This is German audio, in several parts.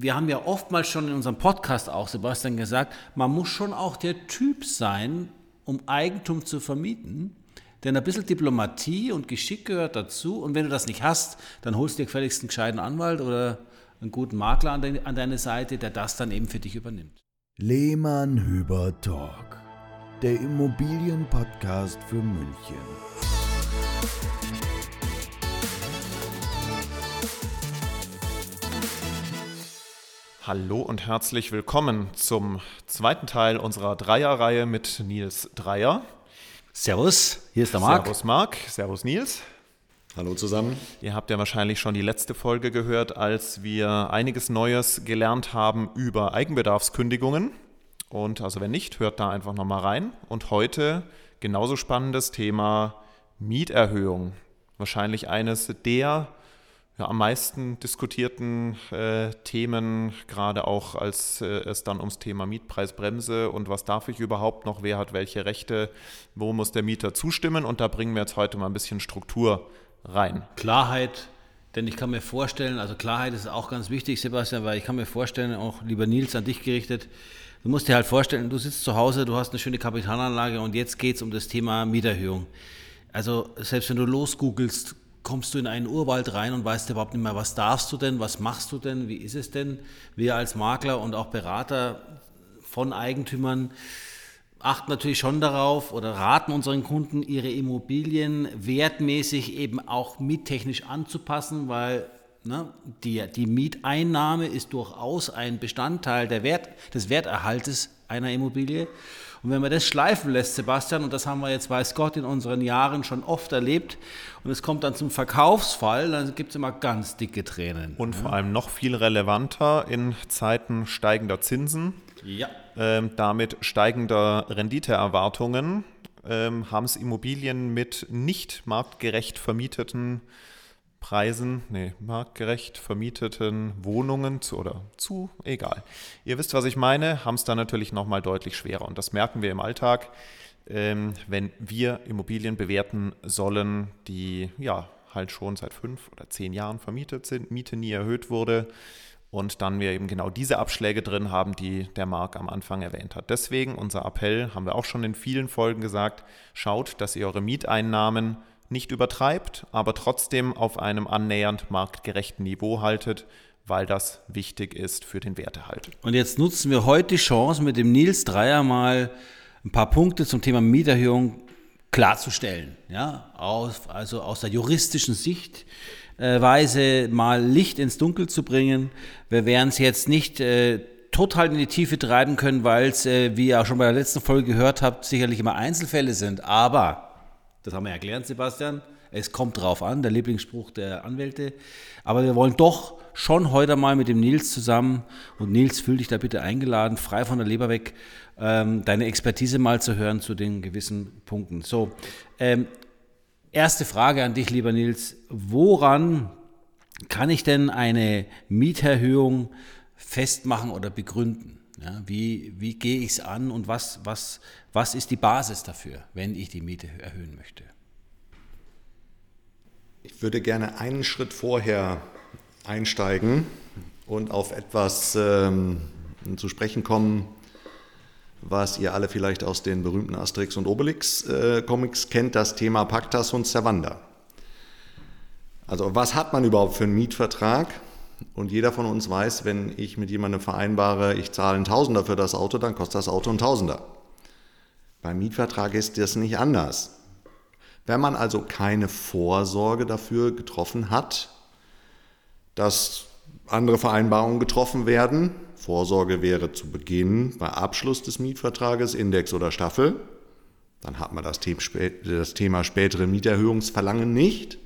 wir haben ja oftmals schon in unserem Podcast auch, Sebastian, gesagt, man muss schon auch der Typ sein, um Eigentum zu vermieten. Denn ein bisschen Diplomatie und Geschick gehört dazu. Und wenn du das nicht hast, dann holst du dir gefälligst einen gescheiten Anwalt oder einen guten Makler an, de an deine Seite, der das dann eben für dich übernimmt. Lehmann Hüber Talk, der Immobilienpodcast für München. Hallo und herzlich willkommen zum zweiten Teil unserer Dreierreihe mit Nils Dreier. Servus, hier ist der Marc. Servus Marc, Servus Nils. Hallo zusammen. Ihr habt ja wahrscheinlich schon die letzte Folge gehört, als wir einiges Neues gelernt haben über Eigenbedarfskündigungen. Und also wenn nicht, hört da einfach nochmal rein. Und heute genauso spannendes Thema Mieterhöhung. Wahrscheinlich eines der ja, am meisten diskutierten äh, Themen, gerade auch als äh, es dann ums Thema Mietpreisbremse und was darf ich überhaupt noch, wer hat welche Rechte, wo muss der Mieter zustimmen und da bringen wir jetzt heute mal ein bisschen Struktur rein. Klarheit, denn ich kann mir vorstellen, also Klarheit ist auch ganz wichtig, Sebastian, weil ich kann mir vorstellen, auch lieber Nils an dich gerichtet, du musst dir halt vorstellen, du sitzt zu Hause, du hast eine schöne Kapitalanlage und jetzt geht es um das Thema Mieterhöhung. Also selbst wenn du losgoogelst, kommst du in einen Urwald rein und weißt überhaupt nicht mehr, was darfst du denn, was machst du denn, wie ist es denn? Wir als Makler und auch Berater von Eigentümern achten natürlich schon darauf oder raten unseren Kunden, ihre Immobilien wertmäßig eben auch miettechnisch anzupassen, weil ne, die, die Mieteinnahme ist durchaus ein Bestandteil der Wert, des Werterhaltes einer Immobilie. Und wenn man das schleifen lässt, Sebastian, und das haben wir jetzt, weiß Gott, in unseren Jahren schon oft erlebt, und es kommt dann zum Verkaufsfall, dann gibt es immer ganz dicke Tränen. Und vor allem noch viel relevanter in Zeiten steigender Zinsen, ja. ähm, damit steigender Renditeerwartungen, ähm, haben es Immobilien mit nicht marktgerecht vermieteten Preisen, nee, marktgerecht vermieteten Wohnungen zu, oder zu, egal. Ihr wisst, was ich meine, haben es dann natürlich nochmal deutlich schwerer. Und das merken wir im Alltag, ähm, wenn wir Immobilien bewerten sollen, die ja halt schon seit fünf oder zehn Jahren vermietet sind, Miete nie erhöht wurde und dann wir eben genau diese Abschläge drin haben, die der Marc am Anfang erwähnt hat. Deswegen unser Appell, haben wir auch schon in vielen Folgen gesagt, schaut, dass ihr eure Mieteinnahmen nicht übertreibt, aber trotzdem auf einem annähernd marktgerechten Niveau haltet, weil das wichtig ist für den Wertehalt. Und jetzt nutzen wir heute die Chance, mit dem Nils Dreier mal ein paar Punkte zum Thema Mieterhöhung klarzustellen. Ja, aus, also aus der juristischen Sichtweise äh, mal Licht ins Dunkel zu bringen. Wir werden es jetzt nicht äh, total in die Tiefe treiben können, weil es, äh, wie ihr auch schon bei der letzten Folge gehört habt, sicherlich immer Einzelfälle sind. Aber das haben wir erklärt, Sebastian. Es kommt drauf an, der Lieblingsspruch der Anwälte. Aber wir wollen doch schon heute mal mit dem Nils zusammen, und Nils, fühl dich da bitte eingeladen, frei von der Leber weg, ähm, deine Expertise mal zu hören zu den gewissen Punkten. So, ähm, erste Frage an dich, lieber Nils. Woran kann ich denn eine Mieterhöhung festmachen oder begründen? Ja, wie, wie gehe ich es an und was, was, was ist die Basis dafür, wenn ich die Miete erhöhen möchte? Ich würde gerne einen Schritt vorher einsteigen und auf etwas ähm, zu sprechen kommen, was ihr alle vielleicht aus den berühmten Asterix und Obelix äh, kennt, das Thema Pactas und Servanda. Also was hat man überhaupt für einen Mietvertrag? Und jeder von uns weiß, wenn ich mit jemandem vereinbare, ich zahle einen Tausender für das Auto, dann kostet das Auto einen Tausender. Beim Mietvertrag ist das nicht anders. Wenn man also keine Vorsorge dafür getroffen hat, dass andere Vereinbarungen getroffen werden, Vorsorge wäre zu Beginn bei Abschluss des Mietvertrages Index oder Staffel, dann hat man das Thema spätere Mieterhöhungsverlangen nicht.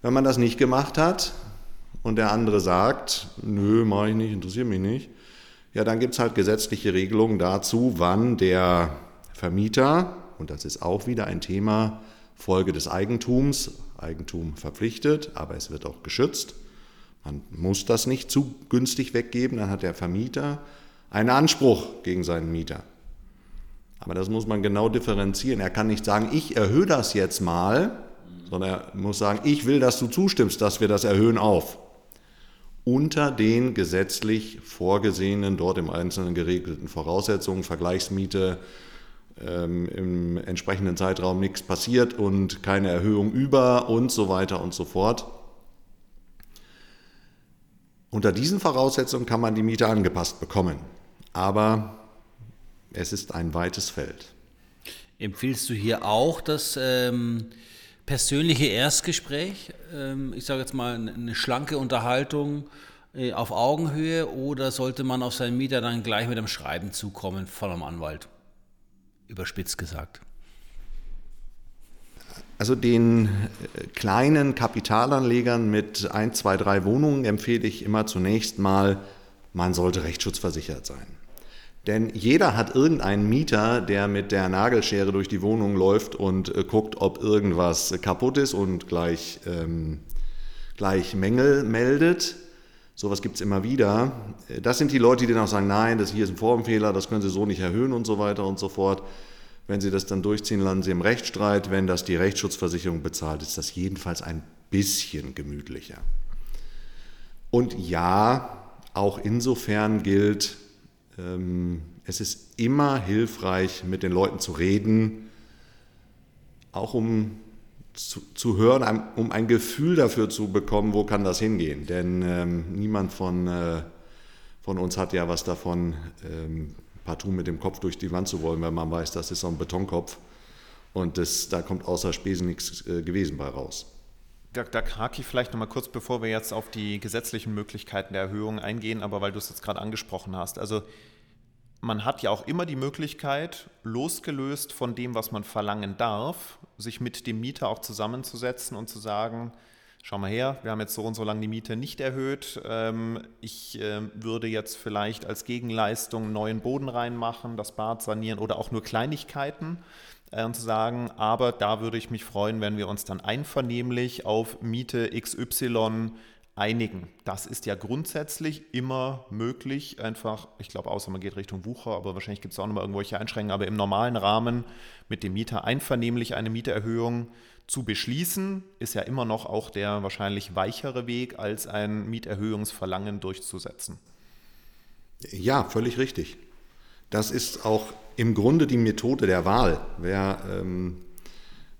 Wenn man das nicht gemacht hat, und der andere sagt, nö, mache ich nicht, interessiert mich nicht, ja, dann gibt es halt gesetzliche Regelungen dazu, wann der Vermieter, und das ist auch wieder ein Thema, Folge des Eigentums, Eigentum verpflichtet, aber es wird auch geschützt. Man muss das nicht zu günstig weggeben, dann hat der Vermieter einen Anspruch gegen seinen Mieter. Aber das muss man genau differenzieren. Er kann nicht sagen, ich erhöhe das jetzt mal, sondern er muss sagen, ich will, dass du zustimmst, dass wir das erhöhen auf. Unter den gesetzlich vorgesehenen, dort im Einzelnen geregelten Voraussetzungen, Vergleichsmiete, ähm, im entsprechenden Zeitraum nichts passiert und keine Erhöhung über und so weiter und so fort. Unter diesen Voraussetzungen kann man die Miete angepasst bekommen, aber es ist ein weites Feld. Empfiehlst du hier auch das ähm, persönliche Erstgespräch? Ähm, ich sage jetzt mal eine schlanke Unterhaltung äh, auf Augenhöhe oder sollte man auf seinen Mieter dann gleich mit einem Schreiben zukommen von einem Anwalt? Überspitzt gesagt. Also den äh, kleinen Kapitalanlegern mit ein, zwei, drei Wohnungen empfehle ich immer zunächst mal, man sollte rechtsschutzversichert sein. Denn jeder hat irgendeinen Mieter, der mit der Nagelschere durch die Wohnung läuft und äh, guckt, ob irgendwas kaputt ist und gleich, ähm, gleich Mängel meldet. Sowas gibt es immer wieder. Das sind die Leute, die dann auch sagen, nein, das hier ist ein Formfehler, das können Sie so nicht erhöhen und so weiter und so fort. Wenn Sie das dann durchziehen, landen Sie im Rechtsstreit. Wenn das die Rechtsschutzversicherung bezahlt, ist das jedenfalls ein bisschen gemütlicher. Und ja, auch insofern gilt, es ist immer hilfreich, mit den Leuten zu reden, auch um zu, zu hören, um ein Gefühl dafür zu bekommen, wo kann das hingehen. Denn ähm, niemand von, äh, von uns hat ja was davon, ähm, partout mit dem Kopf durch die Wand zu wollen, wenn man weiß, das ist so ein Betonkopf und das, da kommt außer Spesen nichts äh, gewesen bei raus. Hake ich vielleicht nochmal kurz, bevor wir jetzt auf die gesetzlichen Möglichkeiten der Erhöhung eingehen, aber weil du es jetzt gerade angesprochen hast. Also man hat ja auch immer die Möglichkeit, losgelöst von dem, was man verlangen darf, sich mit dem Mieter auch zusammenzusetzen und zu sagen, schau mal her, wir haben jetzt so und so lange die Miete nicht erhöht. Ähm, ich ähm, würde jetzt vielleicht als Gegenleistung neuen Boden reinmachen, das Bad sanieren oder auch nur Kleinigkeiten äh, und zu sagen, aber da würde ich mich freuen, wenn wir uns dann einvernehmlich auf Miete XY einigen. Das ist ja grundsätzlich immer möglich, einfach, ich glaube, außer man geht Richtung Wucher, aber wahrscheinlich gibt es auch noch mal irgendwelche Einschränkungen, aber im normalen Rahmen mit dem Mieter einvernehmlich eine Mieterhöhung zu beschließen, ist ja immer noch auch der wahrscheinlich weichere Weg, als ein Mieterhöhungsverlangen durchzusetzen. Ja, völlig richtig. Das ist auch im Grunde die Methode der Wahl. Wer, ähm,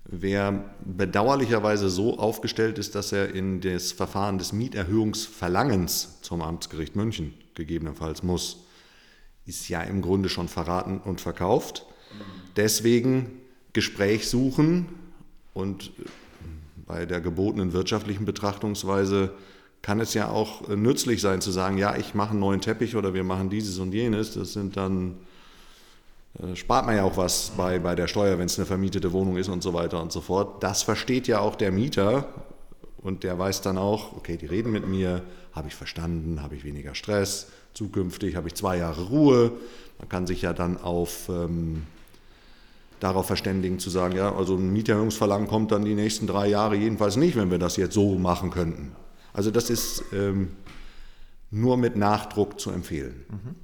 wer bedauerlicherweise so aufgestellt ist, dass er in das Verfahren des Mieterhöhungsverlangens zum Amtsgericht München gegebenenfalls muss, ist ja im Grunde schon verraten und verkauft. Deswegen Gespräch suchen, und äh, bei der gebotenen wirtschaftlichen Betrachtungsweise kann es ja auch äh, nützlich sein zu sagen, ja, ich mache einen neuen Teppich oder wir machen dieses und jenes. Das sind dann, spart man ja auch was bei, bei der Steuer, wenn es eine vermietete Wohnung ist und so weiter und so fort. Das versteht ja auch der Mieter und der weiß dann auch, okay, die reden mit mir, habe ich verstanden, habe ich weniger Stress, zukünftig habe ich zwei Jahre Ruhe. Man kann sich ja dann auf ähm, darauf verständigen, zu sagen, ja, also ein Mieterhöhungsverlangen kommt dann die nächsten drei Jahre jedenfalls nicht, wenn wir das jetzt so machen könnten. Also das ist ähm, nur mit Nachdruck zu empfehlen. Mhm.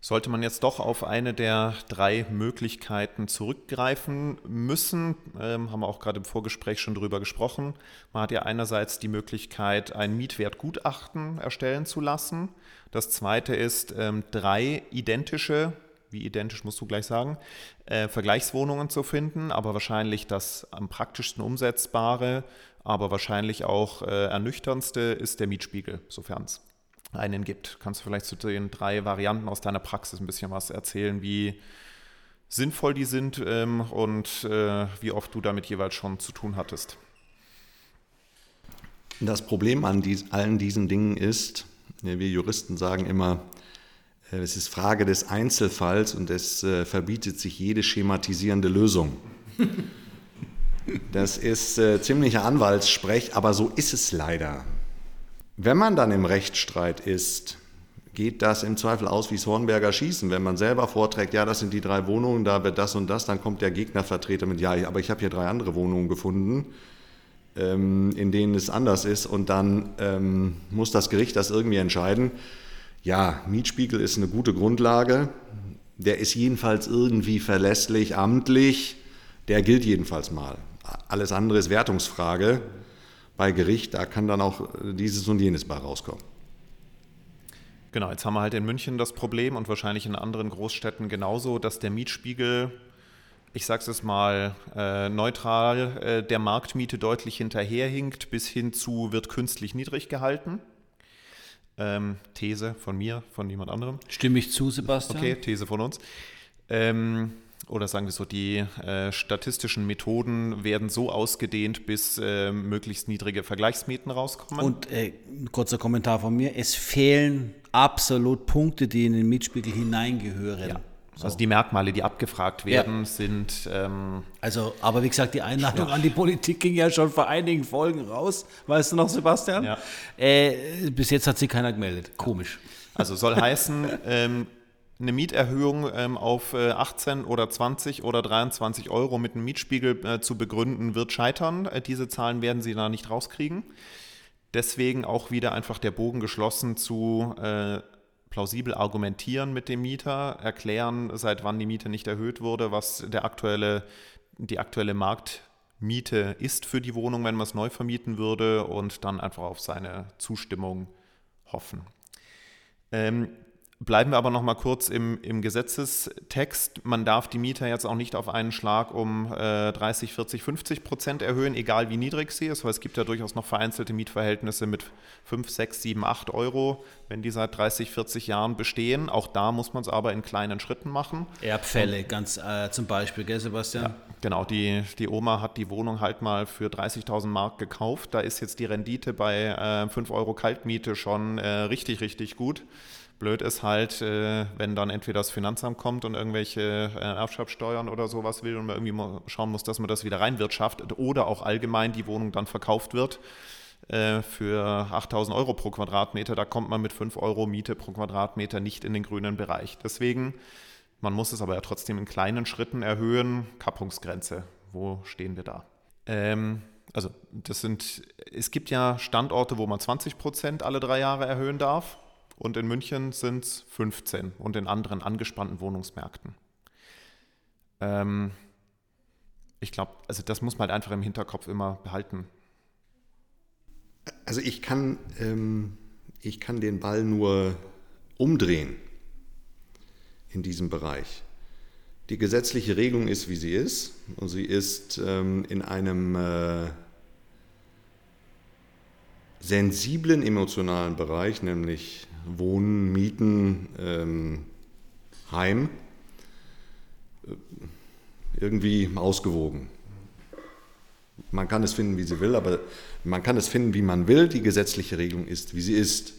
Sollte man jetzt doch auf eine der drei Möglichkeiten zurückgreifen müssen, ähm, haben wir auch gerade im Vorgespräch schon darüber gesprochen. Man hat ja einerseits die Möglichkeit, ein Mietwertgutachten erstellen zu lassen. Das zweite ist, ähm, drei identische wie identisch musst du gleich sagen, äh, Vergleichswohnungen zu finden, aber wahrscheinlich das am praktischsten umsetzbare, aber wahrscheinlich auch äh, ernüchterndste ist der Mietspiegel, sofern es einen gibt. Kannst du vielleicht zu den drei Varianten aus deiner Praxis ein bisschen was erzählen, wie sinnvoll die sind ähm, und äh, wie oft du damit jeweils schon zu tun hattest? Das Problem an dies, allen diesen Dingen ist, wir Juristen sagen immer, äh, es ist Frage des Einzelfalls und es äh, verbietet sich jede schematisierende Lösung. Das ist äh, ziemlicher Anwaltssprech, aber so ist es leider. Wenn man dann im Rechtsstreit ist, geht das im Zweifel aus wie das Hornberger Schießen. Wenn man selber vorträgt, ja, das sind die drei Wohnungen, da wird das und das, dann kommt der Gegnervertreter mit, ja, aber ich habe hier drei andere Wohnungen gefunden, ähm, in denen es anders ist und dann ähm, muss das Gericht das irgendwie entscheiden. Ja, Mietspiegel ist eine gute Grundlage. Der ist jedenfalls irgendwie verlässlich, amtlich. Der gilt jedenfalls mal. Alles andere ist Wertungsfrage. Bei Gericht, da kann dann auch dieses und jenes bei rauskommen. Genau, jetzt haben wir halt in München das Problem und wahrscheinlich in anderen Großstädten genauso, dass der Mietspiegel, ich sage es mal äh, neutral, äh, der Marktmiete deutlich hinterherhinkt, bis hin zu wird künstlich niedrig gehalten. Ähm, These von mir, von niemand anderem. Stimme ich zu, Sebastian? Okay, These von uns. Ähm, oder sagen wir so, die äh, statistischen Methoden werden so ausgedehnt, bis äh, möglichst niedrige Vergleichsmieten rauskommen. Und äh, ein kurzer Kommentar von mir, es fehlen absolut Punkte, die in den Mietspiegel hineingehören. Ja. Also die Merkmale, die abgefragt werden, ja. sind. Ähm, also, aber wie gesagt, die Einladung ja. an die Politik ging ja schon vor einigen Folgen raus. Weißt du noch, Sebastian? Ja. Äh, bis jetzt hat sich keiner gemeldet. Komisch. Also soll heißen, ähm, eine Mieterhöhung ähm, auf äh, 18 oder 20 oder 23 Euro mit einem Mietspiegel äh, zu begründen, wird scheitern. Äh, diese Zahlen werden Sie da nicht rauskriegen. Deswegen auch wieder einfach der Bogen geschlossen zu äh, plausibel argumentieren mit dem Mieter, erklären, seit wann die Miete nicht erhöht wurde, was der aktuelle, die aktuelle Marktmiete ist für die Wohnung, wenn man es neu vermieten würde und dann einfach auf seine Zustimmung hoffen. Ähm, Bleiben wir aber noch mal kurz im, im Gesetzestext. Man darf die Mieter jetzt auch nicht auf einen Schlag um äh, 30, 40, 50 Prozent erhöhen, egal wie niedrig sie ist, weil es gibt ja durchaus noch vereinzelte Mietverhältnisse mit 5, 6, 7, 8 Euro, wenn die seit 30, 40 Jahren bestehen. Auch da muss man es aber in kleinen Schritten machen. Erbfälle, Und, ganz äh, zum Beispiel, gell, Sebastian? Ja, genau, die, die Oma hat die Wohnung halt mal für 30.000 Mark gekauft. Da ist jetzt die Rendite bei äh, 5 Euro Kaltmiete schon äh, richtig, richtig gut. Blöd ist halt, äh, wenn dann entweder das Finanzamt kommt und irgendwelche äh, Erbschaftssteuern oder sowas will und man irgendwie schauen muss, dass man das wieder reinwirtschaftet oder auch allgemein die Wohnung dann verkauft wird äh, für 8000 Euro pro Quadratmeter. Da kommt man mit 5 Euro Miete pro Quadratmeter nicht in den grünen Bereich. Deswegen, man muss es aber ja trotzdem in kleinen Schritten erhöhen. Kappungsgrenze, wo stehen wir da? Ähm, also das sind, es gibt ja Standorte, wo man 20 Prozent alle drei Jahre erhöhen darf und in München sind es 15 und in anderen angespannten Wohnungsmärkten. Ähm, ich glaube, also das muss man halt einfach im Hinterkopf immer behalten. Also ich kann, ähm, ich kann den Ball nur umdrehen in diesem Bereich. Die gesetzliche Regelung ist, wie sie ist, und sie ist ähm, in einem äh, sensiblen emotionalen Bereich, nämlich Wohnen, Mieten, ähm, Heim, äh, irgendwie ausgewogen. Man kann es finden, wie sie will, aber man kann es finden, wie man will. Die gesetzliche Regelung ist, wie sie ist.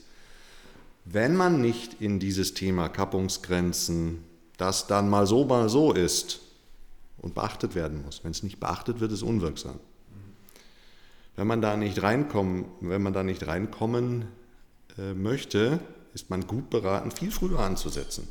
Wenn man nicht in dieses Thema Kappungsgrenzen, das dann mal so, mal so ist und beachtet werden muss, wenn es nicht beachtet wird, ist unwirksam. Wenn man da nicht reinkommen, wenn man da nicht reinkommen äh, möchte, ist man gut beraten, viel früher anzusetzen,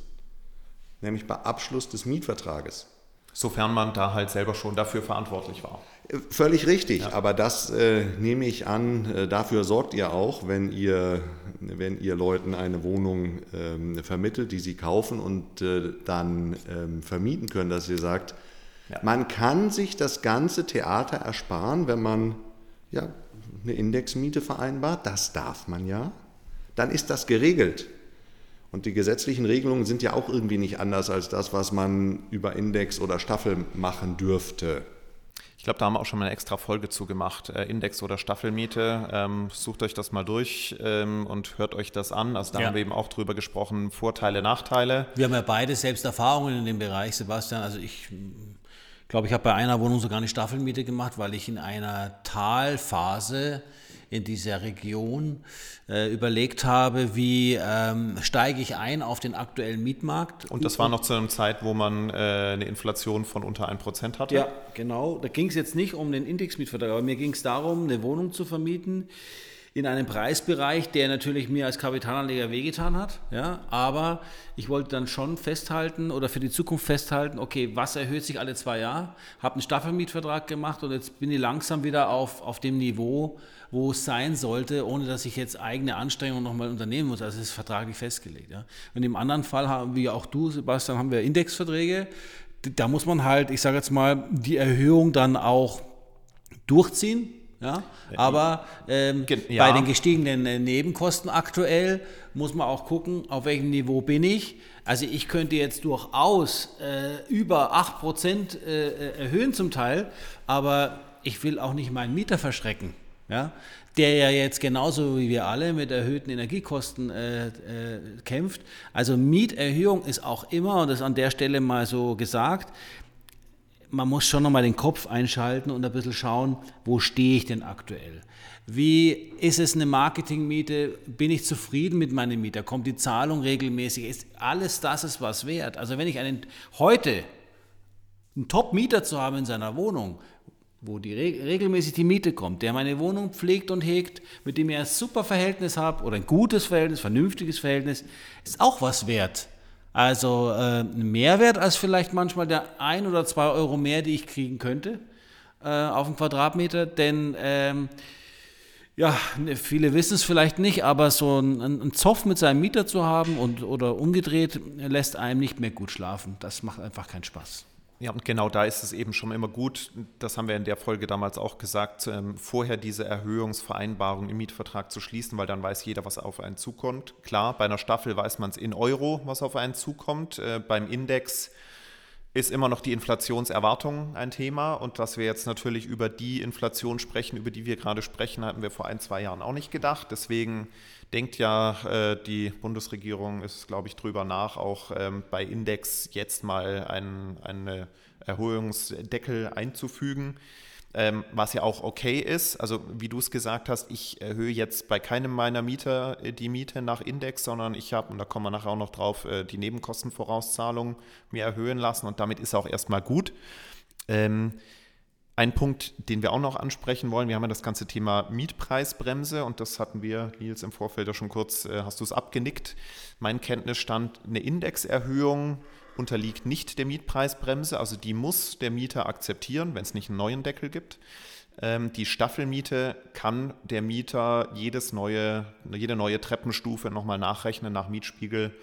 nämlich bei Abschluss des Mietvertrages. Sofern man da halt selber schon dafür verantwortlich war. Äh, völlig richtig, ja. aber das äh, nehme ich an, äh, dafür sorgt ihr auch, wenn ihr, wenn ihr Leuten eine Wohnung ähm, vermittelt, die sie kaufen und äh, dann ähm, vermieten können, dass ihr sagt, ja. man kann sich das ganze Theater ersparen, wenn man ja, eine Indexmiete vereinbart, das darf man ja dann ist das geregelt. Und die gesetzlichen Regelungen sind ja auch irgendwie nicht anders als das, was man über Index oder Staffel machen dürfte. Ich glaube, da haben wir auch schon mal eine extra Folge zu gemacht. Äh, Index oder Staffelmiete. Ähm, sucht euch das mal durch ähm, und hört euch das an. Also da ja. haben wir eben auch drüber gesprochen, Vorteile, Nachteile. Wir haben ja beide selbst Erfahrungen in dem Bereich, Sebastian. Also ich glaube, ich habe bei einer Wohnung sogar eine Staffelmiete gemacht, weil ich in einer Talphase in dieser Region äh, überlegt habe, wie ähm, steige ich ein auf den aktuellen Mietmarkt. Und das war noch zu einer Zeit, wo man äh, eine Inflation von unter 1% hatte? Ja, genau. Da ging es jetzt nicht um den Indexmietvertrag, aber mir ging es darum, eine Wohnung zu vermieten in einem Preisbereich, der natürlich mir als Kapitalanleger wehgetan hat. Ja, aber ich wollte dann schon festhalten oder für die Zukunft festhalten, okay, was erhöht sich alle zwei Jahre? Habe einen Staffelmietvertrag gemacht und jetzt bin ich langsam wieder auf, auf dem Niveau, wo es sein sollte, ohne dass ich jetzt eigene Anstrengungen nochmal unternehmen muss. Also es ist vertraglich festgelegt. Ja. Und im anderen Fall haben wir, auch du, Sebastian, haben wir Indexverträge. Da muss man halt, ich sage jetzt mal, die Erhöhung dann auch durchziehen Ja, aber ähm, ja. bei den gestiegenen äh, Nebenkosten aktuell muss man auch gucken, auf welchem Niveau bin ich. Also ich könnte jetzt durchaus äh, über 8% äh, äh, erhöhen zum Teil, aber ich will auch nicht meinen Mieter verschrecken. Ja? Der ja jetzt genauso wie wir alle mit erhöhten Energiekosten äh, äh, kämpft. Also Mieterhöhung ist auch immer, und das an der Stelle mal so gesagt, man muss schon nochmal den Kopf einschalten und ein bisschen schauen, wo stehe ich denn aktuell? Wie ist es eine Marketingmiete? Bin ich zufrieden mit meinem Mieter? Kommt die Zahlung regelmäßig? Ist alles das ist was wert? Also wenn ich einen heute einen Top-Mieter zu haben in seiner Wohnung, wo die re regelmäßig die Miete kommt, der meine Wohnung pflegt und hegt, mit dem ich ein super Verhältnis habe oder ein gutes Verhältnis, vernünftiges Verhältnis, ist auch was wert. Also äh, ein Mehrwert als vielleicht manchmal der ein oder zwei Euro mehr, die ich kriegen könnte äh, auf einen Quadratmeter, denn ähm, ja, ne, viele wissen es vielleicht nicht, aber so ein, ein Zoff mit seinem Mieter zu haben und, oder umgedreht lässt einem nicht mehr gut schlafen. Das macht einfach keinen Spaß. Ja, und genau da ist es eben schon immer gut, das haben wir in der Folge damals auch gesagt, ähm, vorher diese Erhöhungsvereinbarung im Mietvertrag zu schließen, weil dann weiß jeder, was auf einen zukommt. Klar, bei einer Staffel weiß man es in Euro, was auf einen zukommt. Äh, beim Index ist immer noch die Inflationserwartung ein Thema und dass wir jetzt natürlich über die Inflation sprechen, über die wir gerade sprechen, hatten wir vor ein, zwei Jahren auch nicht gedacht. Deswegen denkt ja äh, die Bundesregierung, ist glaube ich drüber nach, auch ähm, bei Index jetzt mal einen, einen Erhöhungsdeckel einzufügen. Ähm, was ja auch okay ist. Also wie du es gesagt hast, ich erhöhe jetzt bei keinem meiner Mieter äh, die Miete nach Index, sondern ich habe, und da kommen wir nachher auch noch drauf, äh, die Nebenkostenvorauszahlung mir erhöhen lassen und damit ist auch erstmal gut. Ähm, ein Punkt, den wir auch noch ansprechen wollen, wir haben ja das ganze Thema Mietpreisbremse und das hatten wir, Nils, im Vorfeld ja schon kurz, äh, hast du es abgenickt. Mein Kenntnisstand, eine Indexerhöhung unterliegt nicht der Mietpreisbremse, also die muss der Mieter akzeptieren, wenn es nicht einen neuen Deckel gibt. Ähm, die Staffelmiete kann der Mieter jedes neue, jede neue Treppenstufe nochmal nachrechnen nach Mietspiegel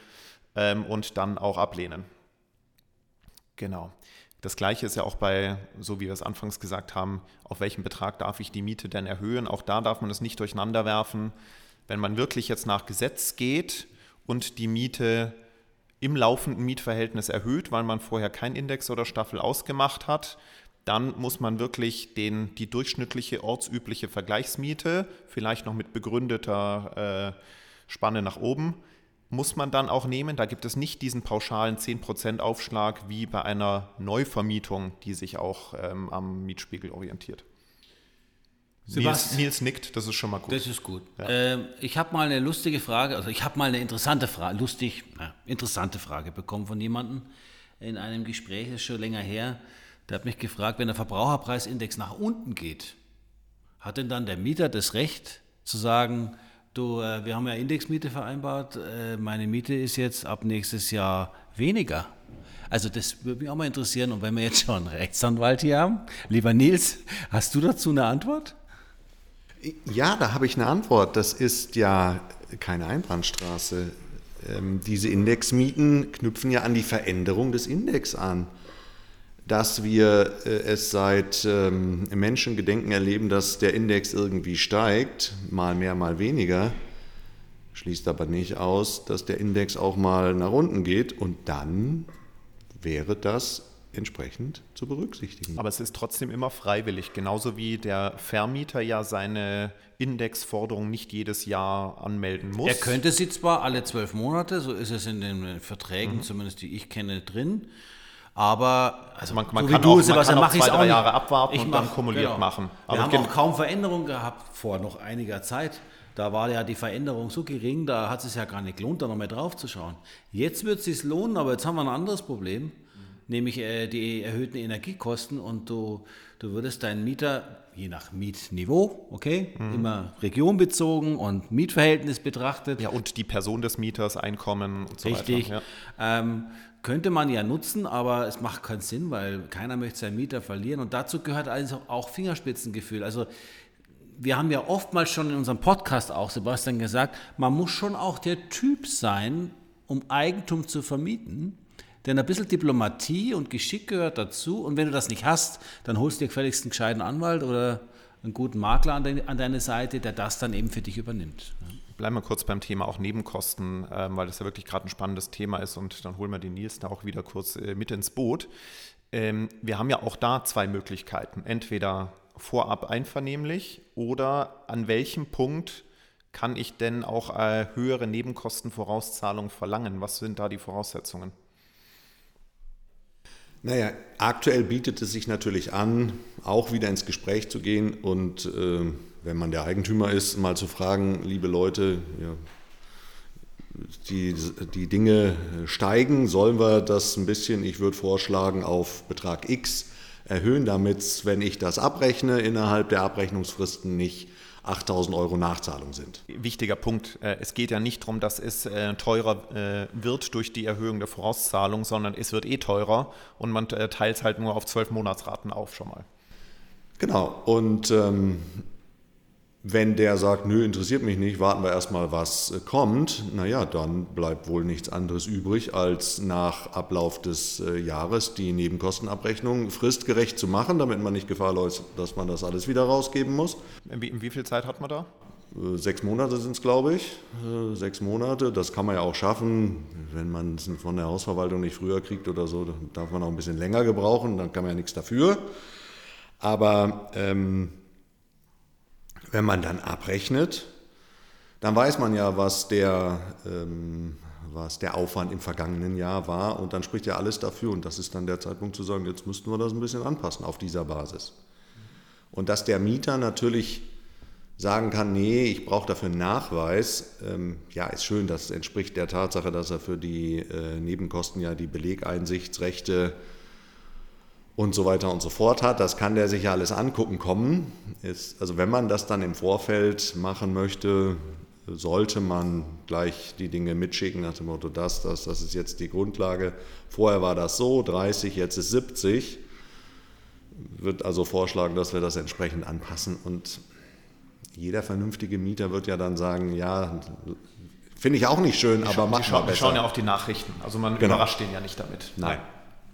ähm, und dann auch ablehnen. Genau. Das gleiche ist ja auch bei, so wie wir es anfangs gesagt haben, auf welchen Betrag darf ich die Miete denn erhöhen? Auch da darf man es nicht durcheinander werfen. Wenn man wirklich jetzt nach Gesetz geht und die Miete im laufenden Mietverhältnis erhöht, weil man vorher kein Index oder Staffel ausgemacht hat, dann muss man wirklich den, die durchschnittliche ortsübliche Vergleichsmiete, vielleicht noch mit begründeter äh, Spanne nach oben, muss man dann auch nehmen. Da gibt es nicht diesen pauschalen 10% Aufschlag wie bei einer Neuvermietung, die sich auch ähm, am Mietspiegel orientiert. Nils. Nils nickt, das ist schon mal gut. Das ist gut. Ähm, ich habe mal eine lustige Frage, also ich habe mal eine interessante Frage, lustig, na, interessante Frage bekommen von jemandem in einem Gespräch, das ist schon länger her. Der hat mich gefragt, wenn der Verbraucherpreisindex nach unten geht, hat denn dann der Mieter das Recht zu sagen, du, äh, wir haben ja Indexmiete vereinbart, äh, meine Miete ist jetzt ab nächstes Jahr weniger. Also das würde mich auch mal interessieren. Und wenn wir jetzt schon einen Rechtsanwalt hier haben, lieber Nils, hast du dazu eine Antwort? Ja, da habe ich eine Antwort. Das ist ja keine Einbahnstraße. Ähm, diese Indexmieten knüpfen ja an die Veränderung des Index an. Dass wir äh, es seit ähm, Menschengedenken erleben, dass der Index irgendwie steigt, mal mehr, mal weniger, schließt aber nicht aus, dass der Index auch mal nach unten geht und dann wäre das entsprechend zu berücksichtigen. Aber es ist trotzdem immer freiwillig, genauso wie der Vermieter ja seine Indexforderung nicht jedes Jahr anmelden muss. Er könnte sie zwar alle zwölf Monate, so ist es in den Verträgen, zumindest die ich kenne, drin. Aber also Man- man so kann du, auch- man kann auch zwei, drei. Jahre abwarten Ich und dann mach- kumuliert machen. Wir Aber haben auch kaum Veränderungen gehabt vor noch einiger Zeit. Da war ja die Veränderung so gering, da hat es sich ja gar nicht gelohnt, da noch mehr drauf zu schauen. Jetzt wird es sich lohnen, aber jetzt haben wir ein anderes Problem, nämlich äh, die erhöhten Energiekosten und du, du würdest deinen Mieter, je nach Mietniveau, okay, immer regionbezogen und Mietverhältnis betrachtet, ja, und die Person des Mieters, Einkommen und so Richtig. weiter. Ja. Ähm, könnte man ja nutzen, aber es macht keinen Sinn, weil keiner möchte seinen Mieter verlieren. Und dazu gehört also auch Fingerspitzengefühl. Also wir haben ja oftmals schon in unserem Podcast auch, Sebastian, gesagt, man muss schon auch der Typ sein, um Eigentum zu vermieten. Denn ein bisschen Diplomatie und Geschick gehört dazu. Und wenn du das nicht hast, dann holst du dir gefälligst einen gescheiten Anwalt oder einen guten Makler an, de, an deine Seite, der das dann eben für dich übernimmt. Bleiben wir kurz beim Thema auch Nebenkosten, ähm, weil das ja wirklich gerade ein spannendes Thema ist und dann holen wir den Nils da auch wieder kurz äh, mit ins Boot. Ähm, wir haben ja auch da zwei Möglichkeiten. Entweder vorab einvernehmlich oder an welchem Punkt kann ich denn auch äh, höhere Nebenkostenvorauszahlungen verlangen? Was sind da die Voraussetzungen? Naja, aktuell bietet es sich natürlich an, auch wieder ins Gespräch zu gehen und äh, wenn man der Eigentümer ist, mal zu fragen, liebe Leute, ja, die, die Dinge steigen, sollen wir das ein bisschen, ich würde vorschlagen, auf Betrag X erhöhen, damit, wenn ich das abrechne, innerhalb der Abrechnungsfristen nicht 8000 Euro Nachzahlung sind. Wichtiger Punkt. Äh, es geht ja nicht darum, dass es äh, teurer äh, wird durch die Erhöhung der Vorauszahlung, sondern es wird eh teurer und man teilt es halt nur auf zwölf Monatsraten auf schon mal. Genau. Und ähm, wenn der sagt, nö, interessiert mich nicht, warten wir erstmal, was äh, kommt, naja, dann bleibt wohl nichts anderes übrig, als nach Ablauf des äh, Jahres die Nebenkostenabrechnung fristgerecht zu machen, damit man nicht Gefahr läuft, dass man das alles wieder rausgeben muss. Wie, wie viel Zeit hat man da? Äh, sechs Monate sind es, glaube ich. Sechs Monate, das kann man ja auch schaffen. Wenn man es von der Hausverwaltung nicht früher kriegt oder so, dann darf man auch ein bisschen länger gebrauchen, dann kann man ja nichts dafür. Aber ähm, wenn man dann abrechnet, dann weiß man ja, was der, ähm, was der Aufwand im vergangenen Jahr war und dann spricht ja alles dafür und das ist dann der Zeitpunkt zu sagen, jetzt müssten wir das ein bisschen anpassen auf dieser Basis. Und dass der Mieter natürlich sagen kann, nee, ich brauche dafür einen Nachweis, ähm, ja, ist schön, das entspricht der Tatsache, dass er für die äh, Nebenkosten ja die Belegeinsichtsrechte und so weiter und so fort hat. Das kann der sich ja alles angucken kommen. Ist, also wenn man das dann im Vorfeld machen möchte, sollte man gleich die Dinge mitschicken nach dem Motto, das, das, das ist jetzt die Grundlage. Vorher war das so, 30, jetzt ist 70. Wird also vorschlagen, dass wir das entsprechend anpassen. Und jeder vernünftige Mieter wird ja dann sagen, ja, finde ich auch nicht schön, aber mach mal besser. Die schauen ja auf die Nachrichten. Also man genau. überrascht den ja nicht damit. Nein.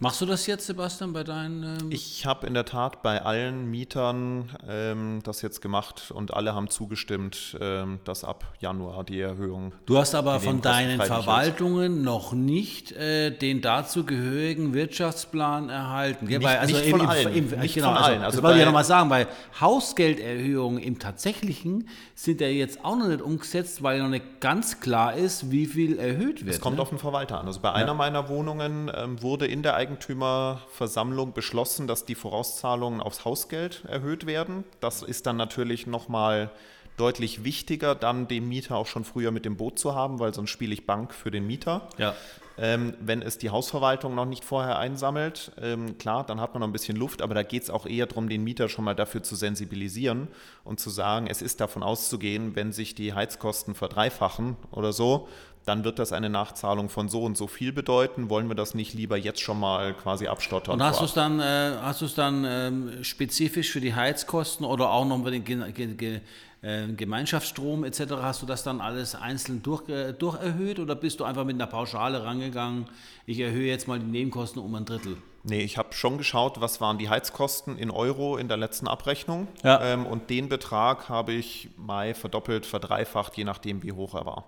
Machst du das jetzt, Sebastian, bei deinen? Ähm ich habe in der Tat bei allen Mietern ähm, das jetzt gemacht und alle haben zugestimmt, ähm, dass ab Januar die Erhöhung. Du hast aber von deinen Verwaltungen wird. noch nicht äh, den dazugehörigen Wirtschaftsplan erhalten. Nicht, Weil, also nicht von im, allen. Im, nicht genau, von also, allen. Also das wollte ich ja nochmal sagen, bei Hausgelderhöhungen im tatsächlichen sind ja jetzt auch noch nicht umgesetzt, weil noch nicht ganz klar ist, wie viel erhöht wird. Es kommt ne? auf den Verwalter an. Also bei einer meiner Wohnungen ähm, wurde in der Eigentümerversammlung beschlossen, dass die Vorauszahlungen aufs Hausgeld erhöht werden. Das ist dann natürlich nochmal deutlich wichtiger, dann den Mieter auch schon früher mit dem Boot zu haben, weil sonst spiele ich Bank für den Mieter. Ja. Ähm, wenn es die Hausverwaltung noch nicht vorher einsammelt, ähm, klar, dann hat man noch ein bisschen Luft, aber da geht es auch eher darum, den Mieter schon mal dafür zu sensibilisieren und zu sagen, es ist davon auszugehen, wenn sich die Heizkosten verdreifachen oder so, dann wird das eine Nachzahlung von so und so viel bedeuten. Wollen wir das nicht lieber jetzt schon mal quasi abstottern? Und hast du es dann, äh, hast dann ähm, spezifisch für die Heizkosten oder auch noch für den Ge Ge Ge äh, Gemeinschaftsstrom etc. Hast du das dann alles einzeln durch, äh, durcherhöht oder bist du einfach mit einer Pauschale rangegangen? Ich erhöhe jetzt mal die Nebenkosten um ein Drittel. Nee, ich habe schon geschaut, was waren die Heizkosten in Euro in der letzten Abrechnung. Ja. Ähm, und den Betrag habe ich mal verdoppelt, verdreifacht, je nachdem, wie hoch er war.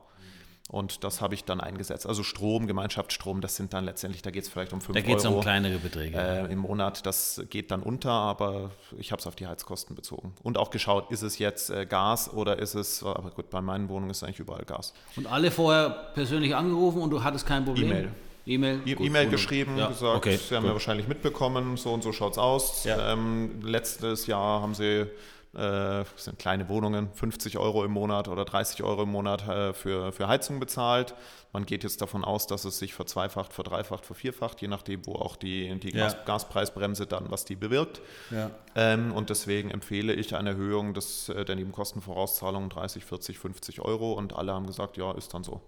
Und das habe ich dann eingesetzt. Also Strom, Gemeinschaftsstrom, das sind dann letztendlich, da geht es vielleicht um 5 Euro. Da geht es um kleinere Beträge. Äh, Im Monat, das geht dann unter, aber ich habe es auf die Heizkosten bezogen. Und auch geschaut, ist es jetzt äh, Gas oder ist es, aber gut, bei meinen Wohnungen ist es eigentlich überall Gas. Und alle vorher persönlich angerufen und du hattest kein Problem? E-Mail. E-Mail, E-Mail geschrieben, ja. gesagt, okay, Sie haben ja wahrscheinlich mitbekommen, so und so schaut es aus. Ja. Ähm, letztes Jahr haben Sie äh, das sind kleine Wohnungen, 50 Euro im Monat oder 30 Euro im Monat äh, für, für Heizung bezahlt. Man geht jetzt davon aus, dass es sich verzweifacht, verdreifacht, vervierfacht, je nachdem, wo auch die, die ja. Gas, Gaspreisbremse dann, was die bewirkt. Ja. Ähm, und deswegen empfehle ich eine Erhöhung des, äh, der Nebenkostenvorauszahlung 30, 40, 50 Euro und alle haben gesagt, ja, ist dann so.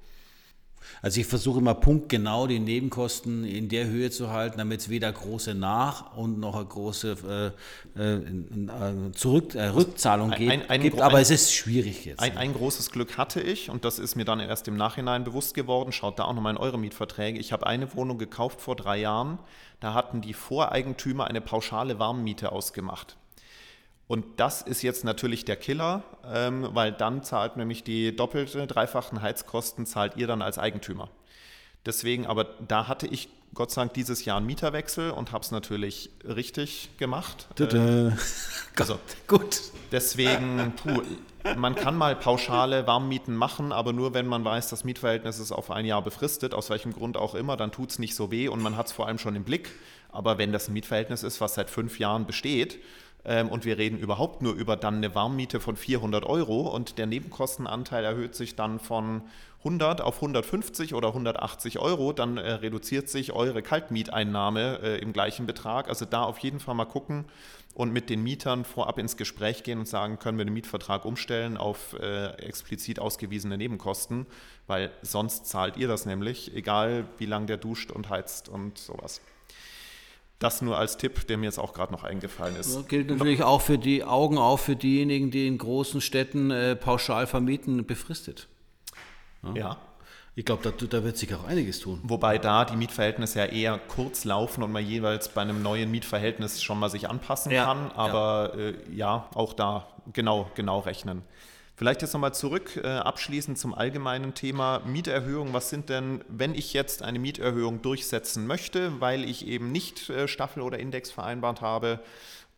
Also ich versuche immer punktgenau die Nebenkosten in der Höhe zu halten, damit es weder große Nach- und noch eine große äh, äh, äh Zurück, äh, Rückzahlung gibt. Ein, ein, gibt aber ein, es ist schwierig jetzt. Ein, großes Glück hatte ich und das ist mir dann erst im Nachhinein bewusst geworden. Schaut da auch nochmal in eure Mietverträge. Ich habe eine Wohnung gekauft vor drei Jahren. Da hatten die Voreigentümer eine pauschale Warmmiete ausgemacht. Und das ist jetzt natürlich der Killer, ähm, weil dann zahlt nämlich die doppelte, dreifachen Heizkosten, zahlt ihr dann als Eigentümer. Deswegen, aber da hatte ich Gott sei Dank dieses Jahr einen Mieterwechsel und habe es natürlich richtig gemacht. Äh, also, Gut. Deswegen, puh, man kann mal pauschale Warmmieten machen, aber nur wenn man weiß, das Mietverhältnis ist auf ein Jahr befristet, aus welchem Grund auch immer, dann tut es nicht so weh und man hat es vor allem schon im Blick. Aber wenn das ein Mietverhältnis ist, was seit fünf Jahren besteht, ähm, und wir reden überhaupt nur über dann eine Warmmiete von 400 Euro und der Nebenkostenanteil erhöht sich dann von 100 auf 150 oder 180 Euro, dann äh, reduziert sich eure Kaltmieteinnahme äh, im gleichen Betrag. Also da auf jeden Fall mal gucken und mit den Mietern vorab ins Gespräch gehen und sagen, können wir den Mietvertrag umstellen auf äh, explizit ausgewiesene Nebenkosten, weil sonst zahlt ihr das nämlich, egal wie lange der duscht und heizt und sowas. Das nur als Tipp, der mir jetzt auch gerade noch eingefallen ist. Das gilt natürlich auch für die Augen auf für diejenigen, die in großen Städten äh, pauschal vermieten, befristet. Ja. Ich glaube, da, da, wird sich auch einiges tun. Wobei da die Mietverhältnisse ja eher kurz laufen und man jeweils bei einem neuen Mietverhältnis schon mal sich anpassen ja, kann. Aber ja. Äh, ja, auch da genau, genau rechnen. Vielleicht jetzt nochmal zurück, äh, abschließend zum allgemeinen Thema Mieterhöhung. Was sind denn, wenn ich jetzt eine Mieterhöhung durchsetzen möchte, weil ich eben nicht äh, Staffel oder Index vereinbart habe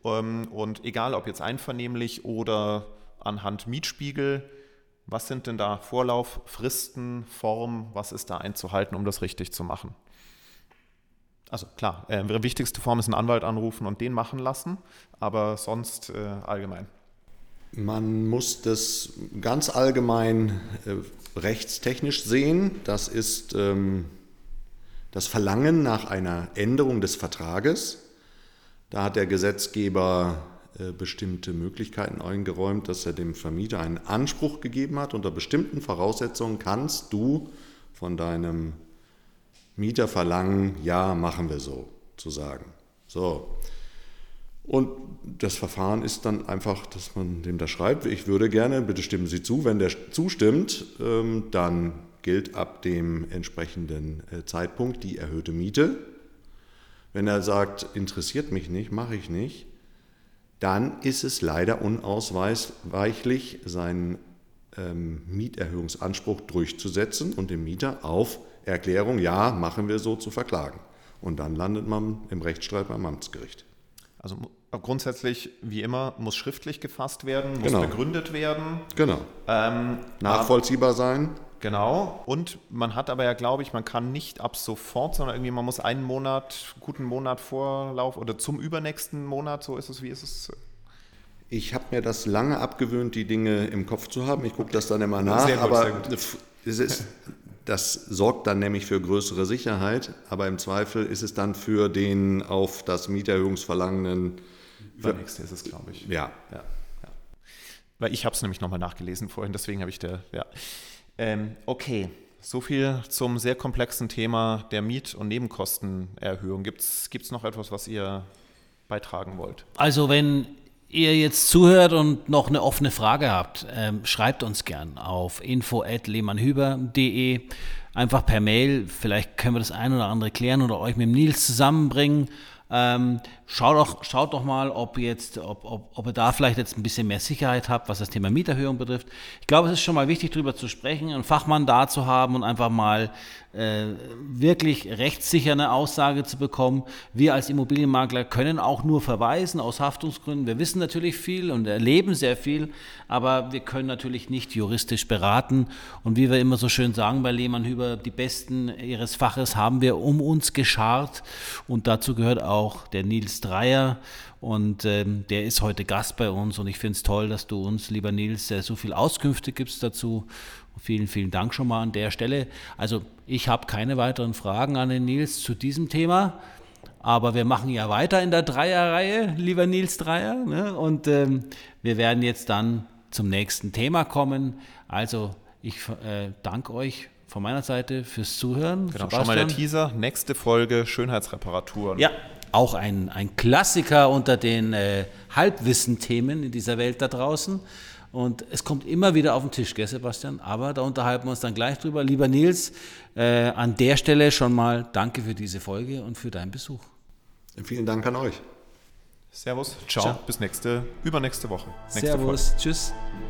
ähm, und egal ob jetzt einvernehmlich oder anhand Mietspiegel, was sind denn da Vorlauf, Fristen, Form, was ist da einzuhalten, um das richtig zu machen? Also klar, äh, wichtigste Form ist einen Anwalt anrufen und den machen lassen, aber sonst äh, allgemein. Man muss das ganz allgemein äh, rechtstechnisch sehen. Das ist ähm, das Verlangen nach einer Änderung des Vertrages. Da hat der Gesetzgeber äh, bestimmte Möglichkeiten eingeräumt, dass er dem Vermieter einen Anspruch gegeben hat. Unter bestimmten Voraussetzungen kannst du von deinem Mieter verlangen, ja, machen wir so, zu sagen. So, und das Verfahren ist dann einfach, dass man dem da schreibt, ich würde gerne, bitte stimmen Sie zu. Wenn der zustimmt, ähm, dann gilt ab dem entsprechenden äh, Zeitpunkt die erhöhte Miete. Wenn er sagt, interessiert mich nicht, mache ich nicht, dann ist es leider unausweichlich, seinen ähm, Mieterhöhungsanspruch durchzusetzen und den Mieter auf Erklärung, ja, machen wir so, zu verklagen. Und dann landet man im Rechtsstreit beim Amtsgericht. Also grundsätzlich, wie immer, muss schriftlich gefasst werden, muss genau. begründet werden. Genau. Ähm, Nachvollziehbar sein. Genau. Und man hat aber ja, glaube ich, man kann nicht ab sofort, sondern irgendwie, man muss einen Monat, guten Monat Vorlauf oder zum übernächsten Monat, so ist es, wie ist es? Ich habe mir das lange abgewöhnt, die Dinge im Kopf zu haben. Ich gucke das dann immer nach, gut, aber es ist, das sorgt dann nämlich für größere Sicherheit, aber im Zweifel ist es dann für den auf das Mieterhöhungsverlangenden. Übernächste ist es, glaube ich. Ja. ja, ja. Weil ich habe es nämlich nochmal nachgelesen vorhin, deswegen habe ich der. Ja. Ähm, okay, so viel zum sehr komplexen Thema der Miet- und Nebenkostenerhöhung. Gibt es noch etwas, was ihr beitragen wollt? Also wenn ihr jetzt zuhört und noch eine offene Frage habt, ähm, schreibt uns gern auf info.lehmannhüber.de. Einfach per Mail. Vielleicht können wir das ein oder andere klären oder euch mit dem Nils zusammenbringen. Ähm, schaut, doch, schaut doch mal, ob, jetzt, ob, ob, ob ihr da vielleicht jetzt ein bisschen mehr Sicherheit habt, was das Thema Mieterhöhung betrifft. Ich glaube, es ist schon mal wichtig, darüber zu sprechen, einen Fachmann da zu haben und einfach mal äh, wirklich rechtssicher eine Aussage zu bekommen. Wir als Immobilienmakler können auch nur verweisen aus Haftungsgründen. Wir wissen natürlich viel und erleben sehr viel, aber wir können natürlich nicht juristisch beraten. Und wie wir immer so schön sagen bei Lehmann Hüber, die Besten ihres Faches haben wir um uns geschart. Und dazu gehört auch der Nils Dreier. Und ähm, der ist heute Gast bei uns. Und ich finde es toll, dass du uns, lieber Nils, so viel Auskünfte gibst dazu. Vielen, vielen Dank schon mal an der Stelle. Also ich habe keine weiteren Fragen an den Nils zu diesem Thema. Aber wir machen ja weiter in der Dreierreihe, lieber Nils Dreier. Ne? Und ähm, wir werden jetzt dann zum nächsten Thema kommen. Also ich äh, danke euch von meiner Seite fürs Zuhören. Genau, schon mal der Teaser. Nächste Folge Schönheitsreparaturen. Ja, auch ein, ein Klassiker unter den äh, Halbwissen-Themen in dieser Welt da draußen. Und es kommt immer wieder auf den Tisch, gell, Sebastian? Aber da unterhalten wir uns dann gleich drüber. Lieber Nils, äh, an der Stelle schon mal danke für diese Folge und für deinen Besuch. Vielen Dank an euch. Servus, ciao, Ciao. bis nächste, übernächste Woche. Nächste Servus, tschüss. Folge.